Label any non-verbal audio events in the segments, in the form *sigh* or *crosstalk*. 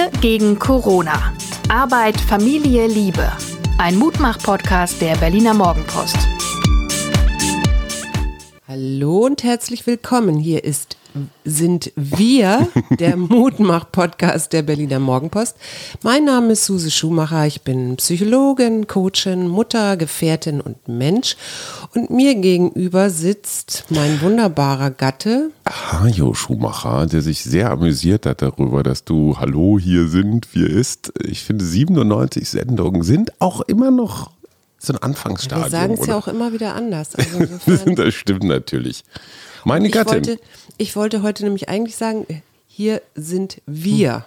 Wir gegen Corona. Arbeit, Familie, Liebe. Ein Mutmach-Podcast der Berliner Morgenpost. Hallo und herzlich willkommen. Hier ist sind wir, der *laughs* Mutmach-Podcast der Berliner Morgenpost. Mein Name ist Suse Schumacher. Ich bin Psychologin, Coachin, Mutter, Gefährtin und Mensch. Und mir gegenüber sitzt mein wunderbarer Gatte. Hajo Schumacher, der sich sehr amüsiert hat darüber, dass du Hallo hier sind, wir ist. Ich finde 97 Sendungen sind auch immer noch so ein Anfangsstadium. Wir sagen es ja auch immer wieder anders. Also *laughs* das stimmt natürlich. Meine Gattin. Wollte, ich wollte heute nämlich eigentlich sagen, hier sind wir.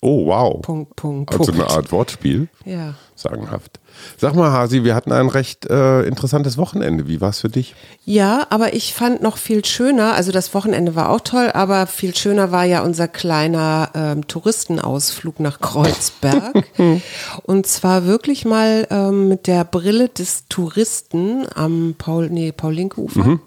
Oh, wow. Punkt, Punkt, also Punkt. eine Art Wortspiel. Ja. Sagenhaft. Sag mal, Hasi, wir hatten ein recht äh, interessantes Wochenende. Wie war es für dich? Ja, aber ich fand noch viel schöner, also das Wochenende war auch toll, aber viel schöner war ja unser kleiner ähm, Touristenausflug nach Kreuzberg. *laughs* Und zwar wirklich mal ähm, mit der Brille des Touristen am Paul, nee, Paul-Linke-Ufer. Mhm.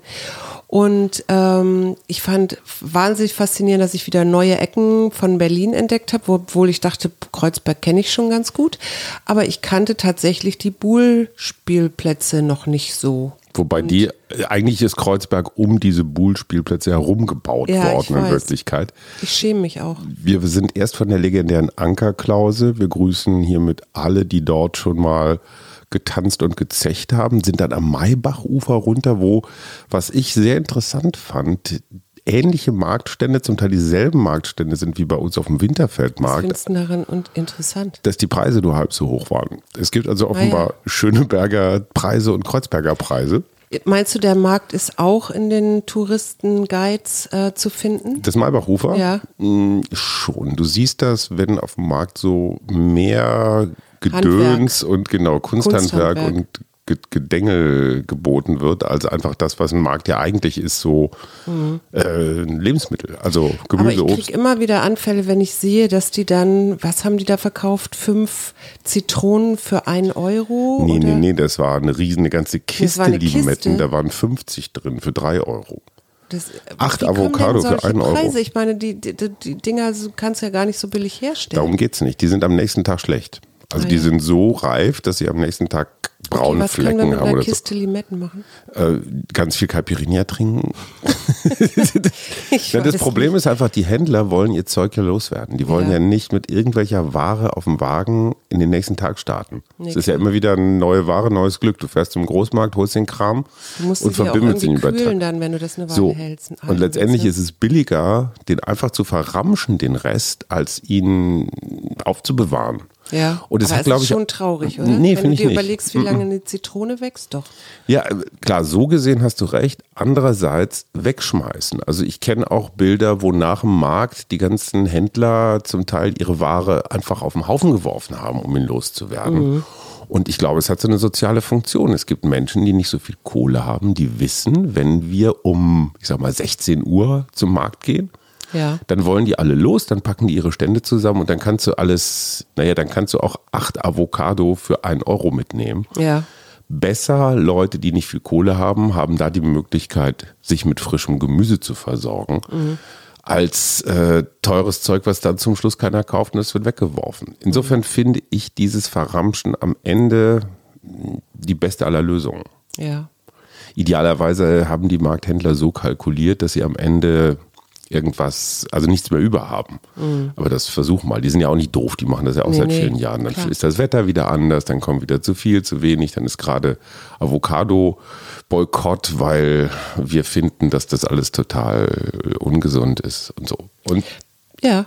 Und ähm, ich fand wahnsinnig faszinierend, dass ich wieder neue Ecken von Berlin entdeckt habe, obwohl ich dachte, Kreuzberg kenne ich schon ganz gut. Aber ich kannte tatsächlich die Buhl-Spielplätze noch nicht so. Wobei die, eigentlich ist Kreuzberg um diese Buhl-Spielplätze herum gebaut ja, worden in Wirklichkeit. Ich schäme mich auch. Wir sind erst von der legendären Ankerklause. Wir grüßen hiermit alle, die dort schon mal getanzt und gezecht haben, sind dann am Maybachufer runter, wo, was ich sehr interessant fand, ähnliche Marktstände, zum Teil dieselben Marktstände sind wie bei uns auf dem Winterfeldmarkt. Was findest du daran und interessant? Dass die Preise nur halb so hoch waren. Es gibt also offenbar ah, ja. Schöneberger Preise und Kreuzberger Preise. Meinst du, der Markt ist auch in den Touristenguides äh, zu finden? Das Maybachufer? Ja. Mm, schon. Du siehst das, wenn auf dem Markt so mehr Gedöns Handwerk. und genau Kunsthandwerk, Kunsthandwerk. und Gedengel geboten wird, als einfach das, was ein Markt ja eigentlich ist, so mhm. äh, Lebensmittel, also Gemüse, Aber ich kriege immer wieder Anfälle, wenn ich sehe, dass die dann, was haben die da verkauft? Fünf Zitronen für ein Euro? Nee, oder? nee, nee, das war eine riesen, eine ganze Kiste Limetten, da waren 50 drin für drei Euro. Das, Acht Avocado für einen Euro. Preise? Ich meine, die, die, die Dinger kannst du ja gar nicht so billig herstellen. Darum geht es nicht. Die sind am nächsten Tag schlecht. Also ah, die ja. sind so reif, dass sie am nächsten Tag braune okay, Flecken können wir mit haben. Einer oder Kiste so. Limetten machen? Äh, ganz viel Caipirinha trinken. *laughs* ja, das Problem nicht. ist einfach, die Händler wollen ihr Zeug ja loswerden. Die wollen ja. ja. nicht mit irgendwelcher Ware auf dem Wagen in den nächsten Tag starten. Es nee, ist ja immer wieder eine neue Ware, neues Glück. Du fährst zum Großmarkt, holst den Kram und verbimmelst ihn über Tag. dann, wenn du das eine Weile so. hältst. Und letztendlich ist es billiger, den einfach zu verramschen, den Rest, als ihn aufzubewahren. Ja, und das aber hat, glaube ich, schon traurig, oder? Nee, Wenn du dir nicht. überlegst, wie lange eine Zitrone wächst, doch. Ja, klar, so gesehen hast du recht. Andererseits wegschmeißen. Also ich kenne auch Bilder, wo nach dem Markt die ganzen Händler zum Teil ihre Ware einfach auf den Haufen geworfen haben, um ihn loszuwerden. Mhm. Und ich glaube, es hat so eine soziale Funktion. Es gibt Menschen, die nicht so viel Kohle haben, die wissen, wenn wir um, ich sag mal, 16 Uhr zum Markt gehen, ja. Dann wollen die alle los, dann packen die ihre Stände zusammen und dann kannst du alles, naja, dann kannst du auch acht Avocado für einen Euro mitnehmen. Ja. Besser Leute, die nicht viel Kohle haben, haben da die Möglichkeit, sich mit frischem Gemüse zu versorgen. Mhm als äh, teures Zeug, was dann zum Schluss keiner kauft und es wird weggeworfen. Insofern mhm. finde ich dieses Verramschen am Ende die beste aller Lösungen. Ja. Idealerweise haben die Markthändler so kalkuliert, dass sie am Ende irgendwas, also nichts mehr überhaben. Mhm. Aber das versuchen mal. Die sind ja auch nicht doof, die machen das ja auch nee, seit nee, vielen Jahren. Dann klar. ist das Wetter wieder anders, dann kommt wieder zu viel, zu wenig, dann ist gerade Avocado-Boykott, weil wir finden, dass das alles total ungesund ist und so. Und ja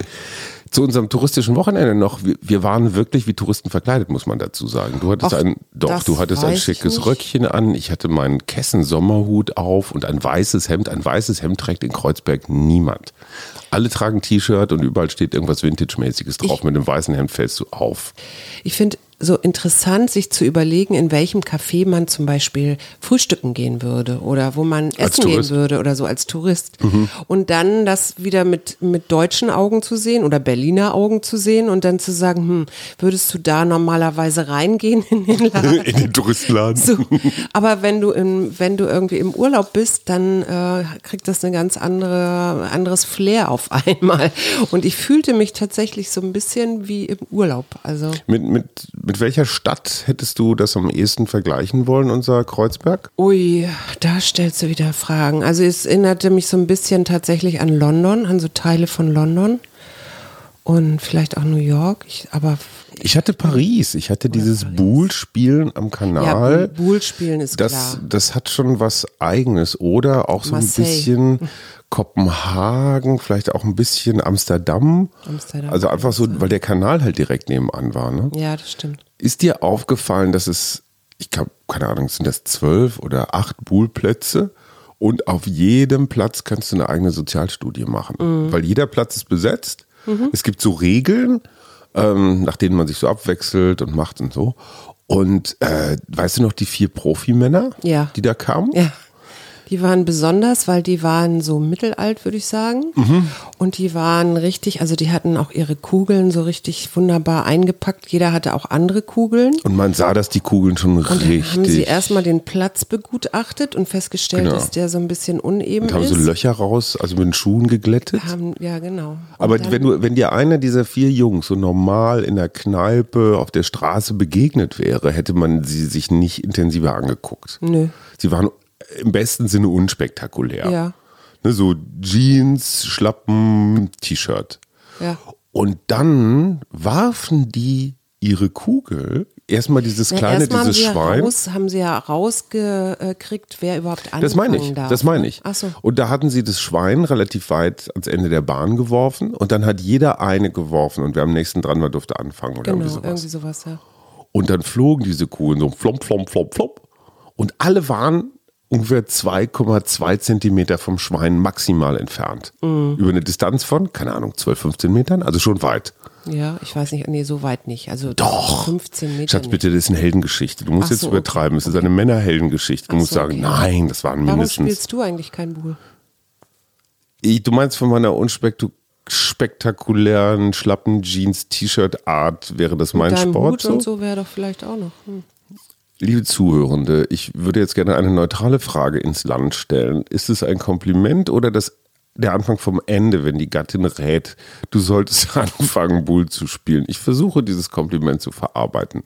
zu unserem touristischen Wochenende noch. Wir, wir, waren wirklich wie Touristen verkleidet, muss man dazu sagen. Du hattest Och, ein, doch, du hattest ein schickes Röckchen an. Ich hatte meinen Kessen-Sommerhut auf und ein weißes Hemd. Ein weißes Hemd trägt in Kreuzberg niemand. Alle tragen T-Shirt und überall steht irgendwas Vintage-mäßiges drauf. Ich, Mit dem weißen Hemd fällst du auf. Ich finde, so interessant, sich zu überlegen, in welchem Café man zum Beispiel frühstücken gehen würde oder wo man essen gehen würde oder so als Tourist. Und dann das wieder mit, mit deutschen Augen zu sehen oder Berliner Augen zu sehen und dann zu sagen, hm, würdest du da normalerweise reingehen in den *laughs* Laden? In den Touristenladen. So. Aber wenn du im, wenn du irgendwie im Urlaub bist, dann äh, kriegt das eine ganz andere, anderes Flair auf *laughs* einmal. Und ich fühlte mich tatsächlich so ein bisschen wie im Urlaub. Also Mit, mit, mit welcher Stadt hättest du das am ehesten vergleichen wollen, unser Kreuzberg? Ui, da stellst du wieder Fragen. Also es erinnerte mich so ein bisschen tatsächlich an London, an so Teile von London und vielleicht auch New York. Ich, aber Ich hatte Paris. Ich hatte dieses Buhl-Spielen am ja, Kanal. Bull spielen ist das, klar. das hat schon was Eigenes. Oder auch so Marseille. ein bisschen *laughs* Kopenhagen, vielleicht auch ein bisschen Amsterdam. Amsterdam. Also einfach so, weil der Kanal halt direkt nebenan war. Ne? Ja, das stimmt. Ist dir aufgefallen, dass es, ich glaube, keine Ahnung, sind das zwölf oder acht Buhlplätze? Und auf jedem Platz kannst du eine eigene Sozialstudie machen. Mhm. Weil jeder Platz ist besetzt. Es gibt so Regeln, ähm, nach denen man sich so abwechselt und macht und so. Und äh, weißt du noch die vier Profimänner, Ja. die da kamen? Ja. Die waren besonders, weil die waren so mittelalt, würde ich sagen. Mhm. Und die waren richtig, also die hatten auch ihre Kugeln so richtig wunderbar eingepackt. Jeder hatte auch andere Kugeln. Und man sah, dass die Kugeln schon Und dann richtig. haben sie erstmal den Platz begutachtet und festgestellt, Genau. dass der so ein bisschen uneben und haben ist. so Löcher raus, also mit den Schuhen geglättet. haben, ja, genau. Und Aber dann- wenn du, wenn dir einer dieser vier Jungs so normal in der Kneipe auf der Straße begegnet wäre, hätte man sie sich nicht intensiver angeguckt. Nö. Sie waren im besten Sinne unspektakulär. Ja. Ne, so Jeans, Schlappen, T-Shirt. Ja. Und dann warfen die ihre Kugel, erstmal dieses Na, kleine, erstmal dieses haben Schwein. Raus, haben sie ja rausgekriegt, wer überhaupt anfangen Das meine ich. darf. Das meine ich. Ach so. Und da hatten sie das Schwein relativ weit ans Ende der Bahn geworfen und dann hat jeder eine geworfen und wer am nächsten dran war, durfte anfangen oder Genau, irgendwie sowas. irgendwie sowas, ja. Und dann flogen diese Kugeln so flomp, flomp, flomp, flomp. Und alle waren ungefähr 2,2 Zentimeter vom Schwein maximal entfernt. Mhm. Über eine Distanz von, keine Ahnung, 12, 15 Metern, also schon weit. Ja, ich weiß nicht, nee, so weit nicht. Also Doch. 15 Meter. Schatz, bitte, das ist eine Heldengeschichte. Du musst Ach jetzt so, übertreiben. Es ist eine Männerheldengeschichte. Du Ach musst so, sagen, okay. nein, das waren Warum mindestens. spielst du eigentlich kein Buhl? Ich, du meinst von meiner unspektakulären schlappen Jeans-T-Shirt-Art wäre das mein Sport? Hut So? und so wäre doch vielleicht auch noch. Hm. Liebe Zuhörende, ich würde jetzt gerne eine neutrale Frage ins Land stellen. Ist es ein Kompliment oder das, der Anfang vom Ende, wenn die Gattin rät, du solltest *laughs* anfangen, Bull zu spielen? Ich versuche dieses Kompliment zu verarbeiten.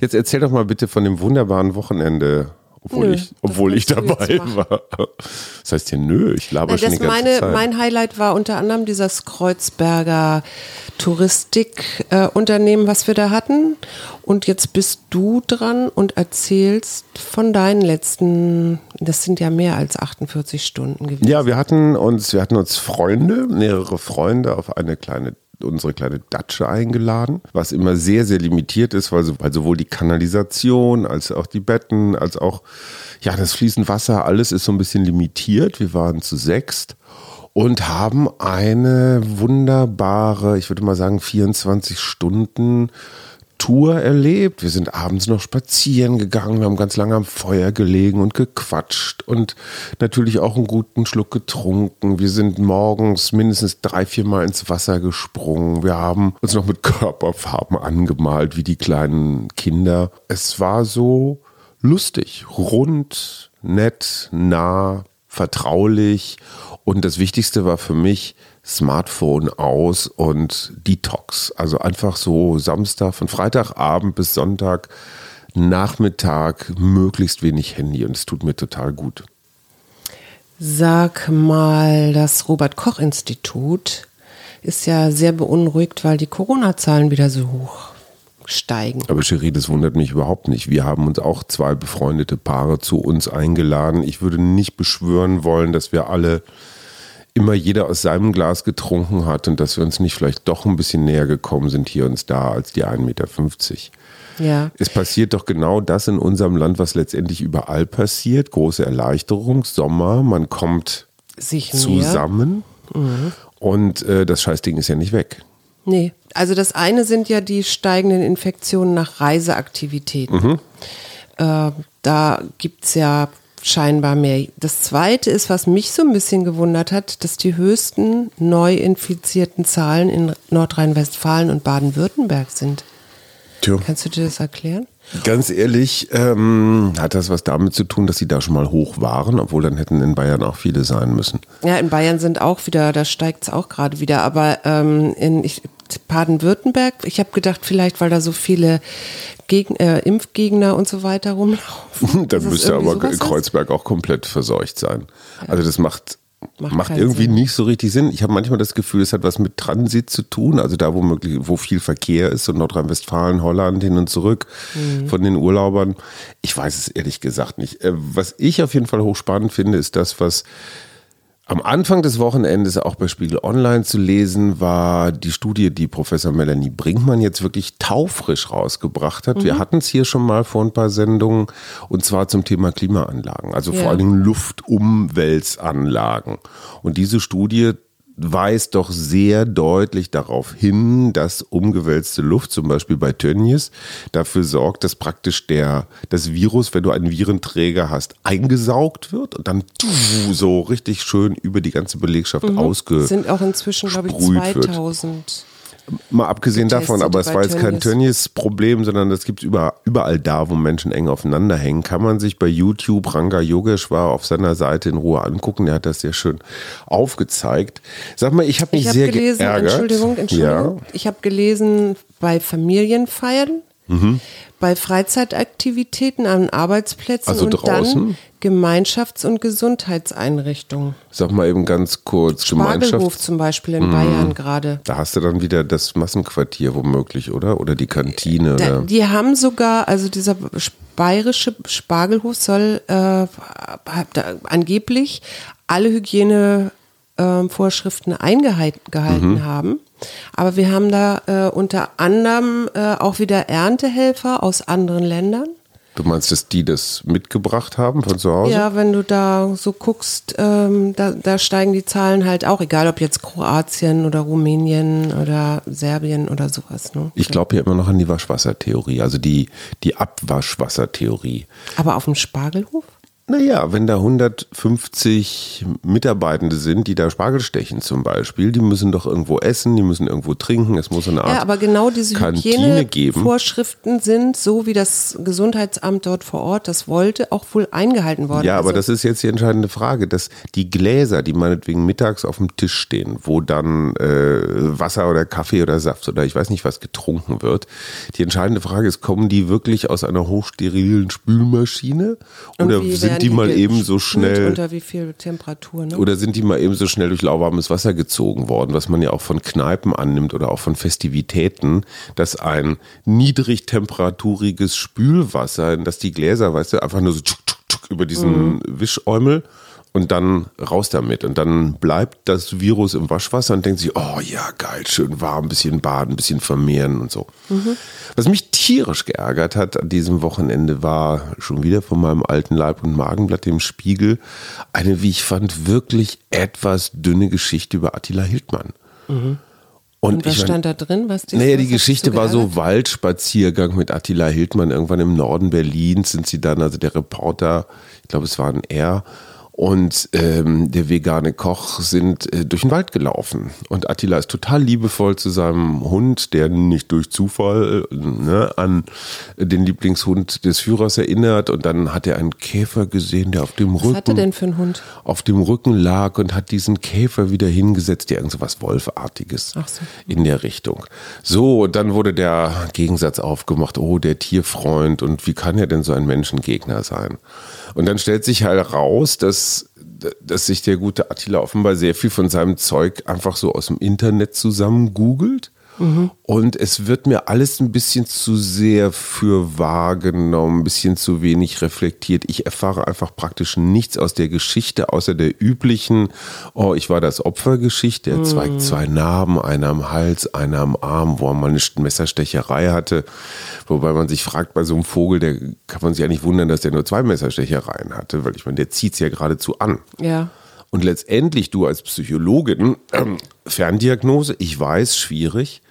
Jetzt erzähl doch mal bitte von dem wunderbaren Wochenende, obwohl Nö, ich, obwohl ich dabei war. Das heißt hier, nö, ich laber Na, schon die ganze meine, Zeit. mein Highlight war unter anderem dieses Kreuzberger Touristik-Unternehmen, was wir da hatten. Und jetzt bist du dran und erzählst von deinen letzten, das sind ja mehr als 48 Stunden gewesen. Ja, wir hatten uns, wir hatten uns Freunde, mehrere Freunde auf eine kleine unsere kleine Datsche eingeladen, was immer sehr, sehr limitiert ist, weil, weil sowohl die Kanalisation als auch die Betten, als auch ja, das fließende Wasser, alles ist so ein bisschen limitiert. Wir waren zu sechst und haben eine wunderbare, ich würde mal sagen, 24 Stunden Tour erlebt. Wir sind abends noch spazieren gegangen, wir haben ganz lange am Feuer gelegen und gequatscht und natürlich auch einen guten Schluck getrunken. Wir sind morgens mindestens drei, vier Mal ins Wasser gesprungen. Wir haben uns noch mit Körperfarben angemalt, wie die kleinen Kinder. Es war so lustig, rund, nett, nah, vertraulich und das Wichtigste war für mich Smartphone aus und Detox. Also einfach so Samstag von Freitagabend bis Sonntag Nachmittag möglichst wenig Handy und es tut mir total gut. Sag mal, das Robert-Koch-Institut ist ja sehr beunruhigt, weil die Corona-Zahlen wieder so hoch steigen. Aber Cherie, das wundert mich überhaupt nicht. Wir haben uns auch zwei befreundete Paare zu uns eingeladen. Ich würde nicht beschwören wollen, dass wir alle immer jeder aus seinem Glas getrunken hat und dass wir uns nicht vielleicht doch ein bisschen näher gekommen sind hier und da als die 1,50 Meter. Ja. Es passiert doch genau das in unserem Land, was letztendlich überall passiert. Große Erleichterung, Sommer, man kommt Sich zusammen und äh, das Scheißding ist ja nicht weg. Nee, also das eine sind ja die steigenden Infektionen nach Reiseaktivitäten. Mhm. Äh, da gibt es ja scheinbar mehr. Das zweite ist, was mich so ein bisschen gewundert hat, dass die höchsten neu infizierten Zahlen in Nordrhein-Westfalen und Baden-Württemberg sind. Tja. Kannst du dir das erklären? Ganz ehrlich, ähm, hat das was damit zu tun, dass sie da schon mal hoch waren, obwohl dann hätten in Bayern auch viele sein müssen. Ja, in Bayern sind auch wieder, da steigt es auch gerade wieder, aber ähm, in Baden-Württemberg, ich habe gedacht, vielleicht weil da so viele Geg äh, Impfgegner und so weiter rumlaufen. *laughs* Dann müsste aber sowas ist. Kreuzberg auch komplett verseucht sein. Also das macht, Macht macht, irgendwie Sinn. nicht so richtig Sinn. Ich habe manchmal das Gefühl, es hat was mit Transit zu tun, also da, wo möglich, wo viel Verkehr ist, so Nordrhein-Westfalen, Holland hin und zurück Mhm. von den Urlaubern. Ich weiß es ehrlich gesagt nicht. Äh, Was ich auf jeden Fall hochspannend finde, ist das, was am Anfang des Wochenendes auch bei Spiegel Online zu lesen war die Studie, die Professor Melanie Brinkmann jetzt wirklich taufrisch rausgebracht hat. Wir hatten es hier schon mal vor ein paar Sendungen und zwar zum Thema Klimaanlagen, also vor Ja. allen Dingen Luftumweltsanlagen. Und diese Studie weist doch sehr deutlich darauf hin, dass umgewälzte Luft, zum Beispiel bei Tönnies, dafür sorgt, dass praktisch der, das Virus, wenn du einen Virenträger hast, eingesaugt wird und dann so richtig schön über die ganze Belegschaft ausge Es sind auch inzwischen, glaube ich, sprüht wird. 2000. Mal abgesehen davon, aber es war jetzt kein Tönnies. Tönnies-Problem, sondern das gibt es überall, überall da, wo Menschen eng aufeinander hängen. Kann man sich bei YouTube Ranga Yogeshwar auf seiner Seite in Ruhe angucken. Der hat das sehr schön aufgezeigt. Sag mal, ich habe mich Ich habe sehr gelesen, geärgert. Entschuldigung, Entschuldigung. Ich habe gelesen bei Familienfeiern, Mhm. bei Freizeitaktivitäten an Arbeitsplätzen Also und draußen? dann Gemeinschafts- und Gesundheitseinrichtungen. Sag mal eben ganz kurz, Spargelhof zum Beispiel Mhm. in Bayern gerade. Da hast du dann wieder das Massenquartier womöglich, oder? Oder die Kantine. Da, oder? die haben sogar, also dieser bayerische Spargelhof soll äh, angeblich alle Hygienevorschriften eingehalten Mhm. haben. Aber wir haben da äh, unter anderem äh, auch wieder Erntehelfer aus anderen Ländern. Du meinst, dass die das mitgebracht haben von zu Hause? Ja, wenn du da so guckst, ähm, da, da steigen die Zahlen halt auch, egal ob jetzt Kroatien oder Rumänien oder Serbien oder sowas. Ne? Ich glaube ja immer noch an die Waschwassertheorie, also die, die Abwaschwassertheorie. Aber auf dem Spargelhof? Naja, wenn da 150 Mitarbeitende sind, die da Spargel stechen zum Beispiel, die müssen doch irgendwo essen, die müssen irgendwo trinken, es muss eine Art Ja, aber genau diese Kantine geben. Hygienevorschriften sind, so wie das Gesundheitsamt dort vor Ort das wollte, auch wohl eingehalten worden. Ja, aber Also, das ist jetzt die entscheidende Frage, dass die Gläser, die meinetwegen mittags auf dem Tisch stehen, wo dann äh, Wasser oder Kaffee oder Saft oder ich weiß nicht was getrunken wird, die entscheidende Frage ist, kommen die wirklich aus einer hochsterilen Spülmaschine oder sind die mal eben so schnell Unter wie viel Temperatur, ne? Oder sind die mal eben so schnell durch lauwarmes Wasser gezogen worden, was man ja auch von Kneipen annimmt oder auch von Festivitäten, dass ein niedrig temperaturiges Spülwasser, in das die Gläser, weißt du, einfach nur so tschuk, tschuk, tschuk über diesen Wischäumel und dann raus damit. Und dann bleibt das Virus im Waschwasser und denkt sich, oh ja, geil, schön warm, bisschen baden, bisschen vermehren und so. Was mich tierisch geärgert hat an diesem Wochenende war schon wieder von meinem alten Leib- und Magenblatt, dem Spiegel, eine, wie ich fand, wirklich etwas dünne Geschichte über Attila Hildmann. und was ich mein- stand da drin? Was naja, die Geschichte war so? Waldspaziergang mit Attila Hildmann. Irgendwann im Norden Berlins sind sie dann, also der Reporter, ich glaube, es waren er und ähm, der vegane Koch sind äh, durch den Wald gelaufen. Und Attila ist total liebevoll zu seinem Hund, der nicht durch Zufall äh, ne, an den Lieblingshund des Führers erinnert. Und dann hat er einen Käfer gesehen, der auf dem Was Rücken hat er denn für einen Hund? auf dem Rücken lag und hat diesen Käfer wieder hingesetzt, der irgend so was Wolfartiges Ach so. in der Richtung. So, und dann wurde der Gegensatz aufgemacht, oh, der Tierfreund und wie kann er denn so ein Menschengegner sein? Und dann stellt sich halt raus, dass, dass sich der gute Attila offenbar sehr viel von seinem Zeug einfach so aus dem Internet zusammen googelt. Und es wird mir alles ein bisschen zu sehr für wahrgenommen, ein bisschen zu wenig reflektiert. Ich erfahre einfach praktisch nichts aus der Geschichte, außer der üblichen, oh, ich war das Opfergeschichte. Er zeigt zwei Narben, einer am Hals, einer am Arm, wo er mal eine Messerstecherei hatte. Wobei man sich fragt, bei so einem Vogel, der kann man sich ja nicht wundern, dass der nur zwei Messerstechereien hatte, weil ich meine, der zieht es ja geradezu an. Ja. Und letztendlich du als Psychologin, ähm, *clears throat* Ferndiagnose, ich weiß, schwierig,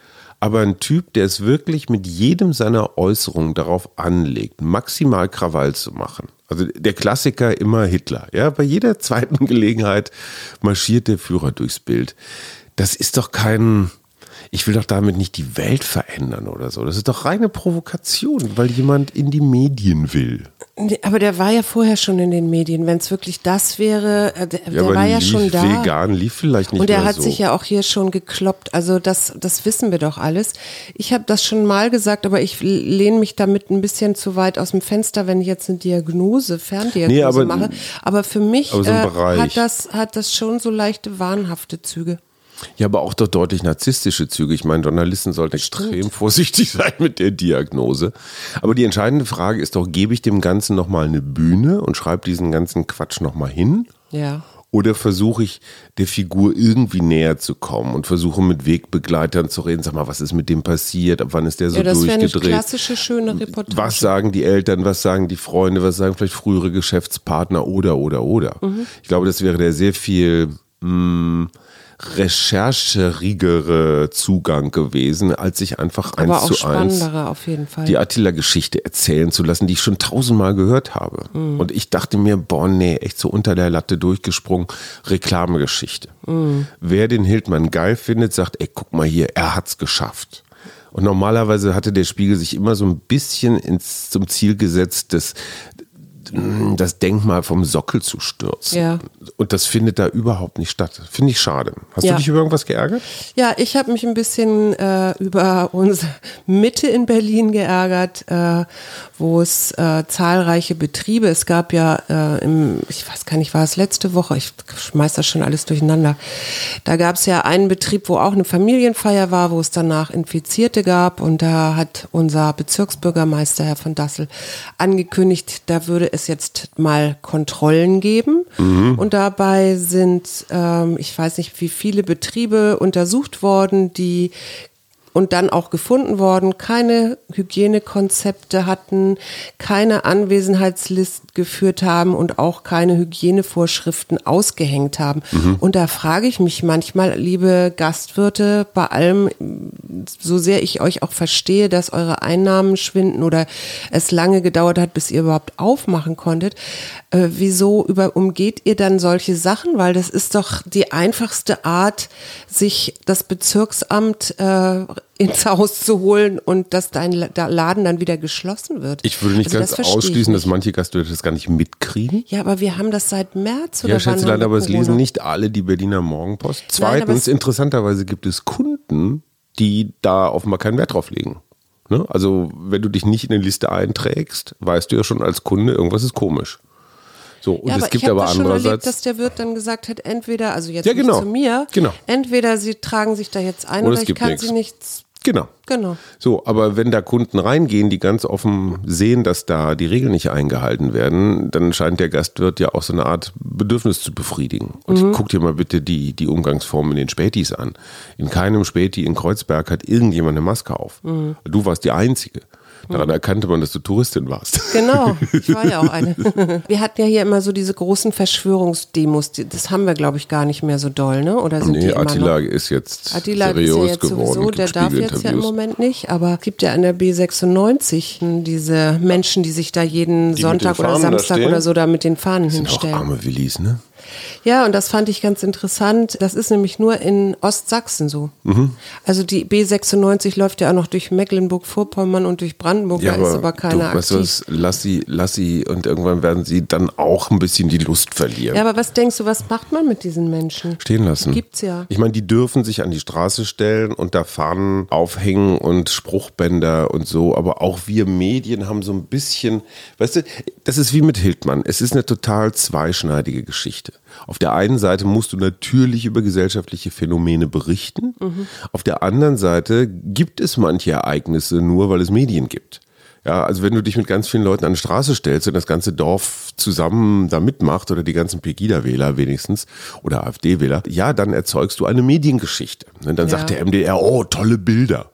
aber ein Typ, der es wirklich mit jedem seiner Äußerungen darauf anlegt, maximal Krawall zu machen. Also der Klassiker immer Hitler. Ja, bei jeder zweiten *laughs* Gelegenheit marschiert der Führer durchs Bild. Das ist doch kein, ich will doch damit nicht die Welt verändern oder so. Das ist doch reine Provokation, weil jemand in die Medien will. Aber der war ja vorher schon in den Medien. Wenn es wirklich das wäre, äh, der, ja, der war ja lief schon da. Vegan lief vielleicht nicht Und er hat so. sich ja auch hier schon gekloppt. Also das, das wissen wir doch alles. Ich habe das schon mal gesagt, aber ich lehne mich damit ein bisschen zu weit aus dem Fenster, wenn ich jetzt eine Diagnose, Ferndiagnose Nee, aber- mache. Aber für mich aber so äh, hat, das, hat das schon so leichte wahnhafte Züge. Ja, aber auch doch deutlich narzisstische Züge. Ich meine, Journalisten sollten extrem vorsichtig *laughs* sein mit der Diagnose. Aber die entscheidende Frage ist doch, gebe ich dem Ganzen nochmal eine Bühne und schreibe diesen ganzen Quatsch nochmal hin? Ja. Oder versuche ich der Figur irgendwie näher zu kommen und versuche mit Wegbegleitern zu reden, sag mal, was ist mit dem passiert, ab wann ist der so ja, das wäre eine durchgedreht? klassische, schöne Reportage. Was sagen die Eltern, was sagen die Freunde, was sagen vielleicht frühere Geschäftspartner oder, oder, oder. Mhm. Ich glaube, das wäre der sehr viel mh, rechercherigere Zugang gewesen, als sich einfach aber eins zu eins die Attila-Geschichte erzählen zu lassen, die ich schon tausendmal gehört habe. Mhm. Und ich dachte mir, boah, nee, echt so unter der Latte durchgesprungen, Reklamegeschichte. Mhm. Wer den Hildmann geil findet, sagt, ey, guck mal hier, er hat's geschafft. Und normalerweise hatte der Spiegel sich immer so ein bisschen ins, zum Ziel gesetzt, das, das Denkmal vom Sockel zu stürzen. Ja. Und das findet da überhaupt nicht statt. Finde ich schade. Hast Ja. du dich über irgendwas geärgert? Ja, ich habe mich ein bisschen äh, über unsere *laughs* Mitte in Berlin geärgert, äh, wo es äh, zahlreiche Betriebe, es gab ja äh, im, ich weiß gar nicht, war es letzte Woche, ich schmeiß das schon alles durcheinander. Da gab es ja einen Betrieb, wo auch eine Familienfeier war, wo es danach Infizierte gab und da hat unser Bezirksbürgermeister, Herr von Dassel, angekündigt, da würde es jetzt mal Kontrollen geben. Und dabei sind, ähm, ich weiß nicht, wie viele Betriebe untersucht worden, die und dann auch gefunden worden, keine Hygienekonzepte hatten, keine Anwesenheitslist geführt haben und auch keine Hygienevorschriften ausgehängt haben. Und da frage ich mich manchmal, liebe Gastwirte, bei allem, so sehr ich euch auch verstehe, dass eure Einnahmen schwinden oder es lange gedauert hat, bis ihr überhaupt aufmachen konntet, äh, wieso über, umgeht ihr dann solche Sachen? Weil das ist doch die einfachste Art, sich das Bezirksamt äh, ins Haus zu holen und dass dein Laden dann wieder geschlossen wird. Ich würde nicht Also das ganz ich ausschließen, dass manche Gastwirte das gar nicht mitkriegen. Ja, aber wir haben das seit März oder Ja, haben wir aber es lesen nicht alle die Berliner Morgenpost. Nein, Zweitens, es- interessanterweise gibt es Kunden, die da offenbar keinen Wert drauf legen. Ne? Also, wenn du dich nicht in eine Liste einträgst, weißt du ja schon als Kunde, irgendwas ist komisch. So, und ja, es aber gibt ich habe aber das schon erlebt, andererseits. dass der Wirt dann gesagt hat, entweder, also jetzt Ja, genau. zu mir, Genau. entweder sie tragen sich da jetzt ein Oder oder, ich kann nichts. sie nichts. Genau. Genau. So, aber wenn da Kunden reingehen, die ganz offen sehen, dass da die Regeln nicht eingehalten werden, dann scheint der Gastwirt ja auch so eine Art Bedürfnis zu befriedigen. Und Mhm. guck dir mal bitte die, die Umgangsformen in den Spätis an. In keinem Späti in Kreuzberg hat irgendjemand eine Maske auf. Mhm. Du warst die Einzige. Daran erkannte man, dass du Touristin warst. Genau, ich war ja auch *laughs* eine. Wir hatten ja hier immer so diese großen Verschwörungsdemos. die- Das haben wir, glaube ich, gar nicht mehr so doll, ne? Oder sind die Nee, immer Attila noch? ist jetzt Attila ist ja seriös jetzt geworden. sowieso, der darf jetzt ja im. Moment nicht, aber es gibt ja an der B96 diese Menschen, die sich da jeden mit Sonntag oder Samstag oder so da mit den Fahnen Sind auch hinstellen. arme Willis, ne? Ja, und das fand ich ganz interessant. Das ist nämlich nur in Ostsachsen so. Mhm. Also die B96 läuft ja auch noch durch Mecklenburg-Vorpommern und durch Brandenburg, da ist aber keiner du, weißt aktiv. was, lass sie, lass sie und irgendwann werden sie dann auch ein bisschen die Lust verlieren. Ja, aber was denkst du, was macht man mit diesen Menschen? stehen lassen. Gibt's ja. Ich meine, die dürfen sich an die Straße stellen und da Fahnen aufhängen und Spruchbänder und so, aber auch wir Medien haben so ein bisschen, weißt du, das ist wie mit Hildmann. Es ist eine total zweischneidige Geschichte. Auf der einen Seite musst du natürlich über gesellschaftliche Phänomene berichten. Auf der anderen Seite gibt es manche Ereignisse nur, weil es Medien gibt. Ja, also wenn du dich mit ganz vielen Leuten an die Straße stellst und das ganze Dorf zusammen da mitmacht oder die ganzen Pegida-Wähler wenigstens oder AfD-Wähler, ja, dann erzeugst du eine Mediengeschichte. Und dann sagt der MDR, oh, tolle Bilder.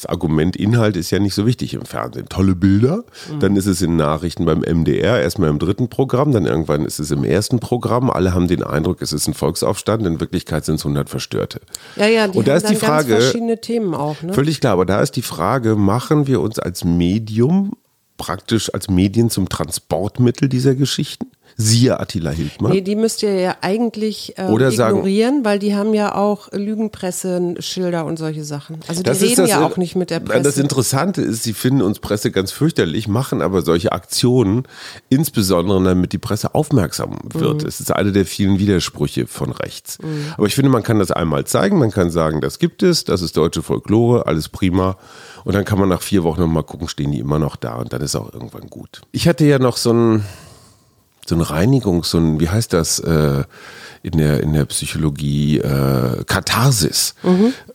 Das Argument Inhalt ist ja nicht so wichtig im Fernsehen. Tolle Bilder, mhm. dann ist es in Nachrichten beim MDR, erstmal im dritten Programm, dann irgendwann ist es im ersten Programm. Alle haben den Eindruck, es ist ein Volksaufstand, in Wirklichkeit sind es 100 Verstörte. Ja, ja, die Und da haben ist die Frage, ganz verschiedene Themen auch. Ne? Völlig klar, aber da ist die Frage, machen wir uns als Medium praktisch als Medien zum Transportmittel dieser Geschichten? Siehe Attila Hildmann. Nee, die müsst ihr ja eigentlich äh, Oder sagen- ignorieren, weil die haben ja auch Lügenpresse, Schilder und solche Sachen. Also die reden das ja auch nicht mit der Presse. Das Interessante ist, sie finden uns Presse ganz fürchterlich, machen aber solche Aktionen, insbesondere damit die Presse aufmerksam wird. Es ist eine der vielen Widersprüche von rechts. Aber ich finde, man kann das einmal zeigen, man kann sagen, das gibt es, das ist deutsche Folklore, alles prima. Und dann kann man nach vier Wochen nochmal gucken, stehen die immer noch da und dann ist auch irgendwann gut. Ich hatte ja noch so ein, so ein Reinigung, so ein, wie heißt das äh, in der in der Psychologie, äh, Katharsis,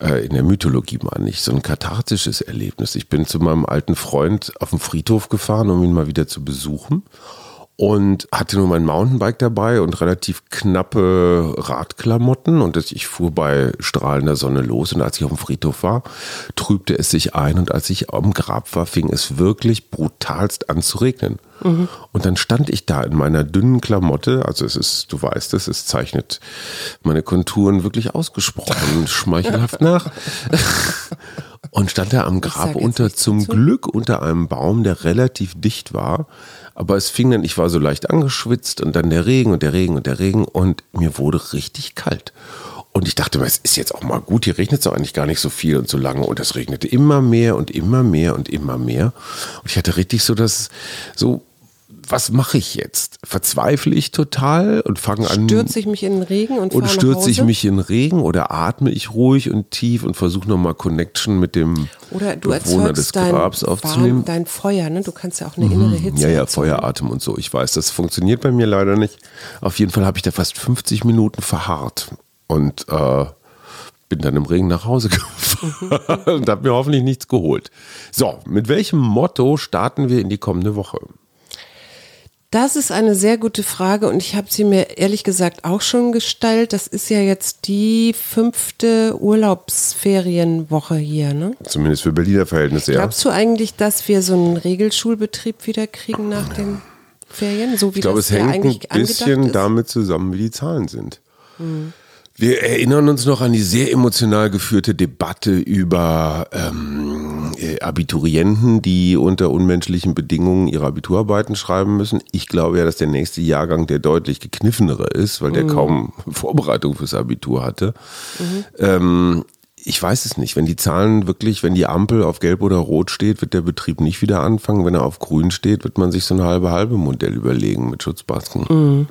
äh, in der Mythologie meine ich, so ein kathartisches Erlebnis. Ich bin zu meinem alten Freund auf den Friedhof gefahren, um ihn mal wieder zu besuchen und hatte nur mein Mountainbike dabei und relativ knappe Radklamotten und ich fuhr bei strahlender Sonne los und als ich auf dem Friedhof war, trübte es sich ein und als ich am Grab war, fing es wirklich brutalst an zu regnen. Und dann stand ich da in meiner dünnen Klamotte, also es ist, du weißt es, es zeichnet meine Konturen wirklich ausgesprochen *laughs* schmeichelhaft nach. Und stand da am Grab unter, zum dazu. Glück unter einem Baum, der relativ dicht war. Aber es fing dann, ich war so leicht angeschwitzt und dann der Regen und der Regen und der Regen und mir wurde richtig kalt. Und ich dachte mir, es ist jetzt auch mal gut, hier regnet es doch eigentlich gar nicht so viel und so lange. Und es regnete immer mehr und immer mehr und immer mehr. Und ich hatte richtig so das, so, was mache ich jetzt? Verzweifle ich total und fange an. Stürze ich mich in den Regen und nach stürze ich mich in den Regen oder atme ich ruhig und tief und versuche nochmal Connection mit dem Oder du Bewohner des erzeugst dein, Grabs aufzunehmen? warm, dein Feuer, ne? Du kannst ja auch eine innere Hitze Ja, ja, erzeugen. Feueratem und so. Ich weiß, das funktioniert bei mir leider nicht. Auf jeden Fall habe ich da fast 50 Minuten verharrt und äh, bin dann im Regen nach Hause *laughs* gefahren und habe mir hoffentlich nichts geholt. So, mit welchem Motto starten wir in die kommende Woche? Das ist eine sehr gute Frage und ich habe sie mir ehrlich gesagt auch schon gestellt. Das ist ja jetzt die fünfte Urlaubsferienwoche hier, ne? Zumindest für Berliner Verhältnisse, ja. Glaubst du eigentlich, dass wir so einen Regelschulbetrieb wieder kriegen nach den Ferien? So wie Ich glaube, es hängt ein bisschen damit zusammen, wie die Zahlen sind. Wir erinnern uns noch an die sehr emotional geführte Debatte über ähm, äh, Abiturienten, die unter unmenschlichen Bedingungen ihre Abiturarbeiten schreiben müssen. Ich glaube ja, dass der nächste Jahrgang der deutlich gekniffenere ist, weil der kaum *laughs* Vorbereitung fürs Abitur hatte. Ähm, ich weiß es nicht. Wenn die Zahlen wirklich, wenn die Ampel auf Gelb oder Rot steht, wird der Betrieb nicht wieder anfangen. Wenn er auf Grün steht, wird man sich so ein halbe halbe Modell überlegen mit Schutzmasken.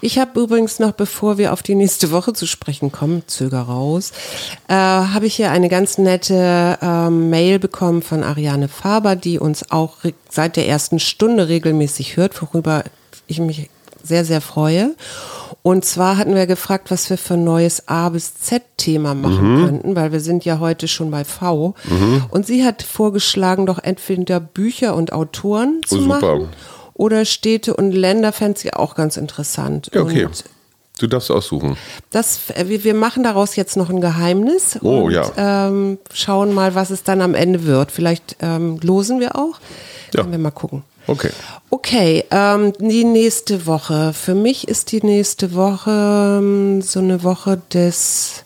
Ich habe übrigens noch, bevor wir auf die nächste Woche zu sprechen kommen, zöger raus, äh, habe ich hier eine ganz nette ähm, Mail bekommen von Ariane Faber, die uns auch seit der ersten Stunde regelmäßig hört, worüber ich mich sehr, sehr freue. Und zwar hatten wir gefragt, was wir für ein neues A bis Z-Thema machen könnten, weil wir sind ja heute schon bei V. Und sie hat vorgeschlagen, doch entweder Bücher und Autoren zu Oh, super. machen oder Städte und Länder fände sie auch ganz interessant. Ja, okay. Und Du darfst aussuchen. das, äh, wir, machen daraus jetzt noch ein Geheimnis Oh, und ja. ähm, schauen mal, was es dann am Ende wird. Vielleicht ähm, losen wir auch. Ja. Können wir mal gucken. Okay. Okay, ähm, die nächste Woche. Für mich ist die nächste Woche ähm, so eine Woche des,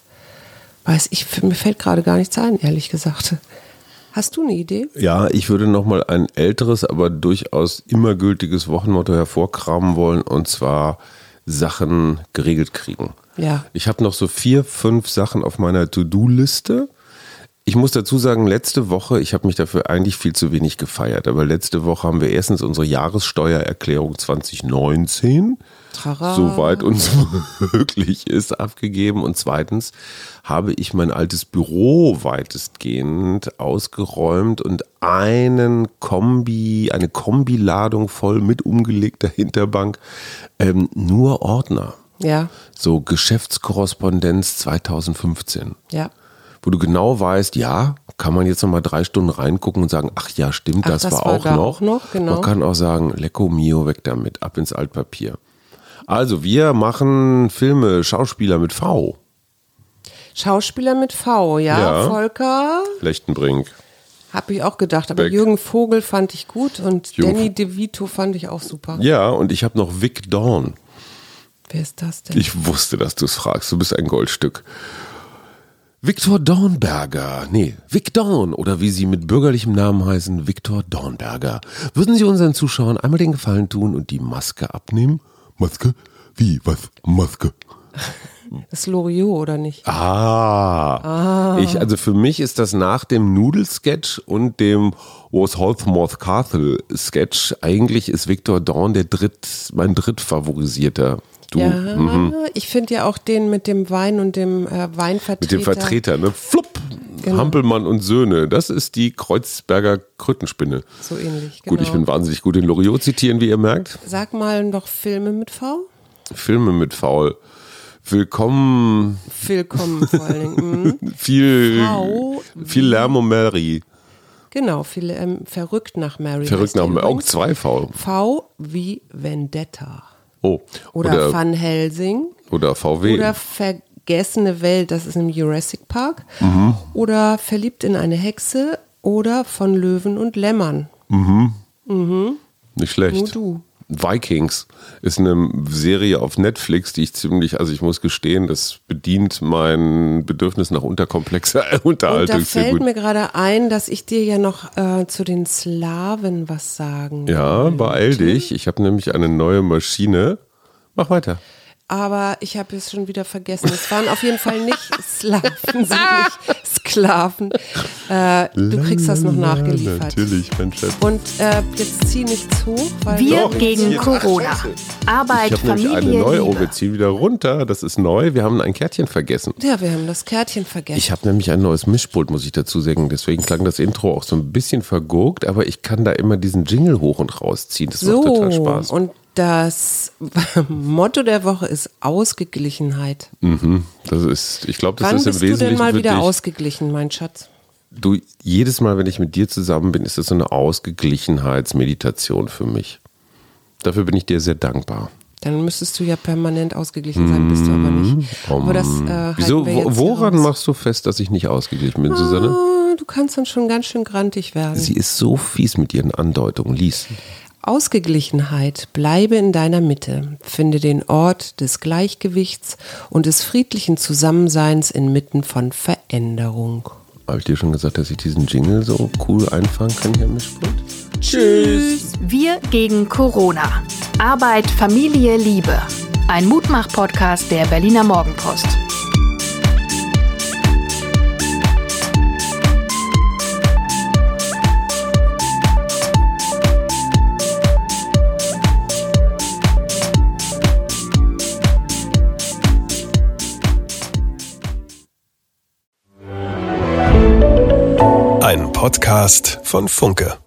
weiß ich, mir fällt gerade gar nichts ein, ehrlich gesagt. Hast du eine Idee? Ja, ich würde nochmal ein älteres, aber durchaus immer gültiges Wochenmotto hervorkramen wollen und zwar Sachen geregelt kriegen. Ja. Ich habe noch so vier, fünf Sachen auf meiner To-Do-Liste. Ich muss dazu sagen, letzte Woche, ich habe mich dafür eigentlich viel zu wenig gefeiert, aber letzte Woche haben wir erstens unsere Jahressteuererklärung 2019 Trara. soweit uns *laughs* möglich ist, abgegeben. Und zweitens habe ich mein altes Büro weitestgehend ausgeräumt und einen Kombi, eine Kombiladung voll mit umgelegter Hinterbank, ähm, nur Ordner. Ja, So Geschäftskorrespondenz 2015 ja. Wo du genau weißt, ja, kann man jetzt noch mal drei Stunden reingucken und sagen, ach ja, stimmt, Ach, das, das war, war auch da noch. noch, genau. Man kann auch sagen, lecco mio, weg damit, ab ins Altpapier. Also wir machen Filme, Schauspieler mit V. Schauspieler mit V, ja. Ja. Volker, Lechtenbrink. habe ich auch gedacht. Aber Beck. Jürgen Vogel fand ich gut und Jürgen Danny DeVito fand ich auch super. Ja, und ich habe noch Vic Dawn. Wer ist das denn? Ich wusste, dass du es fragst. Du bist ein Goldstück. Viktor Dornberger. Nee, Vic Dawn oder wie sie mit bürgerlichem Namen heißen, Viktor Dornberger. Würden Sie unseren Zuschauern einmal den Gefallen tun und die Maske abnehmen? Maske? Wie? Was? Maske? *laughs* Das ist Loriot, oder nicht? Ah. Ich, also für mich ist das nach dem Nudelsketch und dem Was Holthmoth Castle Sketch, eigentlich ist Victor Dawn der dritt, mein drittfavorisierter. Du, ja, mhm. ich finde ja auch den mit dem Wein und dem äh, Weinvertreter. mit dem Vertreter, ne? Flupp! Genau. Hampelmann und Söhne. Das ist die Kreuzberger Krötenspinne. So ähnlich, genau. Gut, ich bin wahnsinnig gut in Loriot zitieren, wie ihr merkt. Sag mal noch Filme mit V? Filme mit Faul. Willkommen, Willkommen vor allen Dingen. *laughs* Mhm. viel, V viel Lärm um Mary. Genau, viele, ähm, verrückt nach Mary. Verrückt nach Mary. Auch übrigens. zwei V. V wie Vendetta. Oh. Oder, Oder, Van Helsing. oder VW. Oder Vergessene Welt, das ist im Jurassic Park. Mhm. Oder Verliebt in eine Hexe. Oder von Löwen und Lämmern. Nicht schlecht. Nur du. Vikings ist eine Serie auf Netflix, die ich ziemlich, also ich muss gestehen, das bedient mein Bedürfnis nach unterkomplexer *laughs* Und da Unterhaltung fällt mir gerade ein, dass ich dir ja noch äh, zu den Slawen was sagen Ja, beeil dich. Ich habe nämlich eine neue Maschine. Mach weiter. Aber ich habe es schon wieder vergessen. Es waren auf jeden Fall nicht *laughs* Slaven, sind nicht Sklaven. Äh, du kriegst das noch nachgeliefert. Natürlich, mein Schatz. Und äh, jetzt zieh nichts hoch, weil Wir Doch, gegen Corona. Arbeit, Ich habe nämlich eine Familie, neue. Oh, Liebe. wir ziehen wieder runter. Das ist neu. Wir haben ein Kärtchen vergessen. Ja, wir haben das Kärtchen vergessen. Ich habe nämlich ein neues Mischpult, muss ich dazu sagen. Deswegen klang das Intro auch so ein bisschen vergurkt, aber ich kann da immer diesen Jingle hoch und rausziehen. Das so, macht total Spaß. und das *laughs* Motto der Woche ist Ausgeglichenheit. Mhm. Das ist, ich glaube, das Wann ist im bist du Wesentlichen denn mal wieder dich. ausgeglichen, mein Schatz? Du, jedes Mal, wenn ich mit dir zusammen bin, ist das so eine Ausgeglichenheitsmeditation für mich. Dafür bin ich dir sehr dankbar. Dann müsstest du ja permanent ausgeglichen sein, bist du aber nicht. Aber das äh, Wieso, woran machst du fest, dass ich nicht ausgeglichen bin, Susanne? Ah, Du kannst dann schon ganz schön grantig werden. Sie ist so fies mit ihren Andeutungen. Lies. Ausgeglichenheit, bleibe in deiner Mitte, finde den Ort des Gleichgewichts und des friedlichen Zusammenseins inmitten von Veränderung. Habe ich dir schon gesagt, dass ich diesen Jingle so cool einfangen kann hier im Mischpult? Tschüss. Wir gegen Corona. Arbeit, Familie, Liebe. Ein Mutmach-Podcast der Berliner Morgenpost. Podcast von Funke.